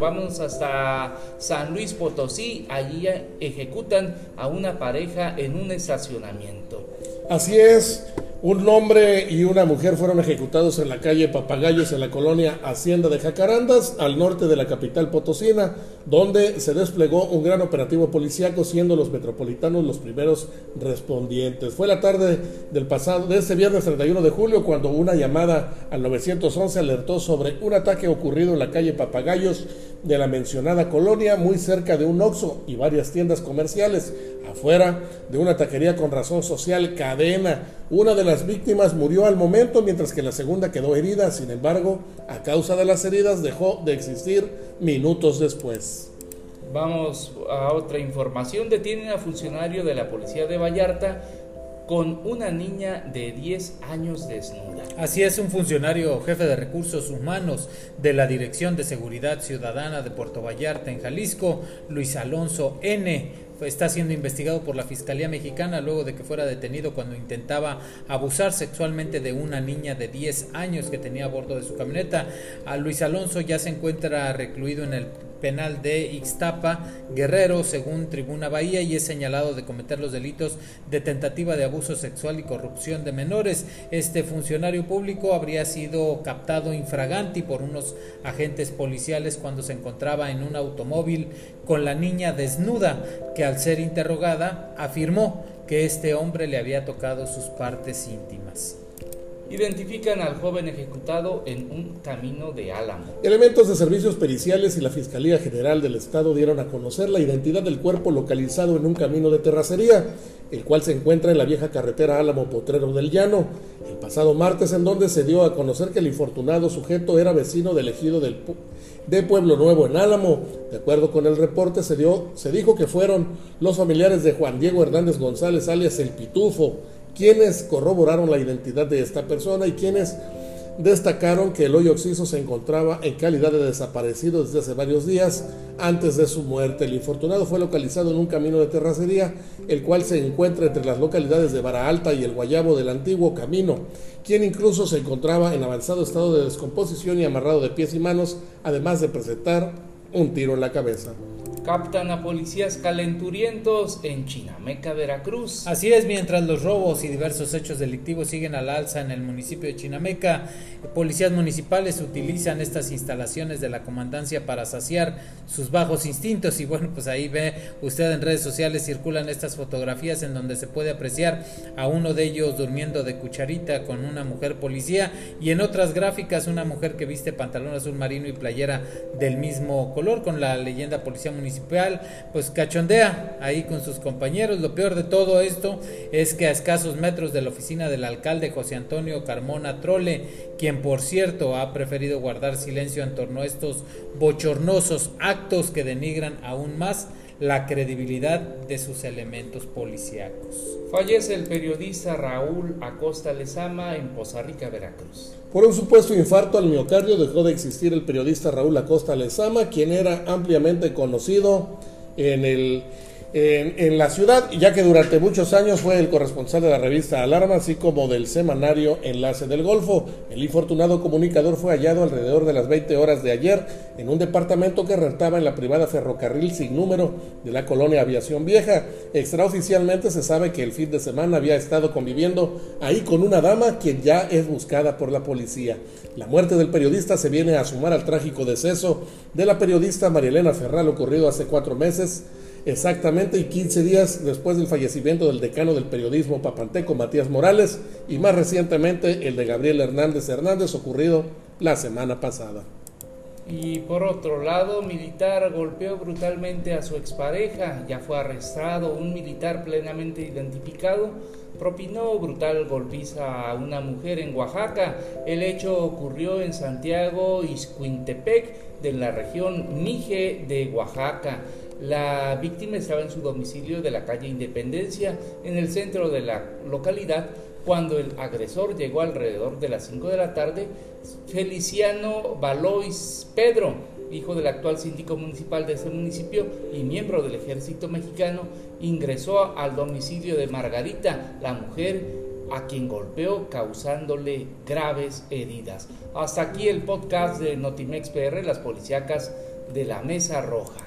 Vamos hasta San Luis Potosí, allí ejecutan a una pareja en un estacionamiento. Así es, un hombre y una mujer fueron ejecutados en la calle Papagayos en la colonia Hacienda de Jacarandas, al norte de la capital potosina, donde se desplegó un gran operativo policíaco, siendo los metropolitanos los primeros respondientes. Fue la tarde del pasado, de este viernes 31 de julio, cuando una llamada al 911 alertó sobre un ataque ocurrido en la calle Papagayos de la mencionada colonia, muy cerca de un Oxxo y varias tiendas comerciales, afuera de una taquería con razón social cadena. Una de las víctimas murió al momento, mientras que la segunda quedó herida. Sin embargo, a causa de las heridas dejó de existir minutos después. Vamos a otra información. Detienen a funcionario de la policía de Vallarta con una niña de 10 años desnuda. Así es, un funcionario jefe de recursos humanos de la Dirección de Seguridad Ciudadana de Puerto Vallarta en Jalisco, Luis Alonso N está siendo investigado por la Fiscalía Mexicana luego de que fuera detenido cuando intentaba abusar sexualmente de una niña de 10 años que tenía a bordo de su camioneta. A Luis Alonso ya se encuentra recluido en el penal de Ixtapa, Guerrero, según Tribuna Bahía, y es señalado de cometer los delitos de tentativa de abuso sexual y corrupción de menores. Este funcionario público habría sido captado infraganti por unos agentes policiales cuando se encontraba en un automóvil con la niña desnuda, que al ser interrogada afirmó que este hombre le había tocado sus partes íntimas identifican al joven ejecutado en un camino de Álamo. Elementos de servicios periciales y la Fiscalía General del Estado dieron a conocer la identidad del cuerpo localizado en un camino de terracería, el cual se encuentra en la vieja carretera Álamo Potrero del Llano, el pasado martes en donde se dio a conocer que el infortunado sujeto era vecino del ejido del de Pueblo Nuevo en Álamo. De acuerdo con el reporte se, dio, se dijo que fueron los familiares de Juan Diego Hernández González alias El Pitufo, quienes corroboraron la identidad de esta persona y quienes destacaron que el hoyo oxiso se encontraba en calidad de desaparecido desde hace varios días antes de su muerte. El infortunado fue localizado en un camino de terracería, el cual se encuentra entre las localidades de Vara Alta y el Guayabo del antiguo camino, quien incluso se encontraba en avanzado estado de descomposición y amarrado de pies y manos, además de presentar un tiro en la cabeza captan a policías calenturientos en Chinameca, Veracruz. Así es, mientras los robos y diversos hechos delictivos siguen al alza en el municipio de Chinameca, policías municipales utilizan estas instalaciones de la comandancia para saciar sus bajos instintos y bueno, pues ahí ve usted en redes sociales circulan estas fotografías en donde se puede apreciar a uno de ellos durmiendo de cucharita con una mujer policía y en otras gráficas una mujer que viste pantalón azul marino y playera del mismo color con la leyenda policía municipal pues cachondea ahí con sus compañeros. Lo peor de todo esto es que a escasos metros de la oficina del alcalde José Antonio Carmona Trole, quien por cierto ha preferido guardar silencio en torno a estos bochornosos actos que denigran aún más la credibilidad de sus elementos policíacos. Fallece el periodista Raúl Acosta Lezama en Poza Rica, Veracruz. Por un supuesto infarto al miocardio dejó de existir el periodista Raúl Acosta Lezama, quien era ampliamente conocido en el en, la ciudad, ya que durante muchos años fue el corresponsal de la revista Alarma, así como del semanario Enlace del Golfo. El infortunado comunicador fue hallado alrededor de las 20 horas de ayer en un departamento que rentaba en la privada ferrocarril sin número de la colonia Aviación Vieja. Extraoficialmente se sabe que el fin de semana había estado conviviendo ahí con una dama quien ya es buscada por la policía. La muerte del periodista se viene a sumar al trágico deceso de la periodista Marielena Ferral ocurrido hace cuatro meses exactamente y 15 días después del fallecimiento del decano del periodismo papanteco Matías Morales y más recientemente el de Gabriel Hernández Hernández ocurrido la semana pasada. Y por otro lado, militar golpeó brutalmente a su expareja, ya fue arrestado un militar plenamente identificado, propinó brutal golpiza a una mujer en Oaxaca. El hecho ocurrió en Santiago Izcuintepec, de la región Mije de Oaxaca. La víctima estaba en su domicilio de la calle Independencia, en el centro de la localidad, cuando el agresor llegó alrededor de las 5 de la tarde. Feliciano Valois Pedro, hijo del actual síndico municipal de ese municipio y miembro del ejército mexicano, ingresó al domicilio de Margarita, la mujer a quien golpeó causándole graves heridas. Hasta aquí el podcast de Notimex PR, las policíacas de la Mesa Roja.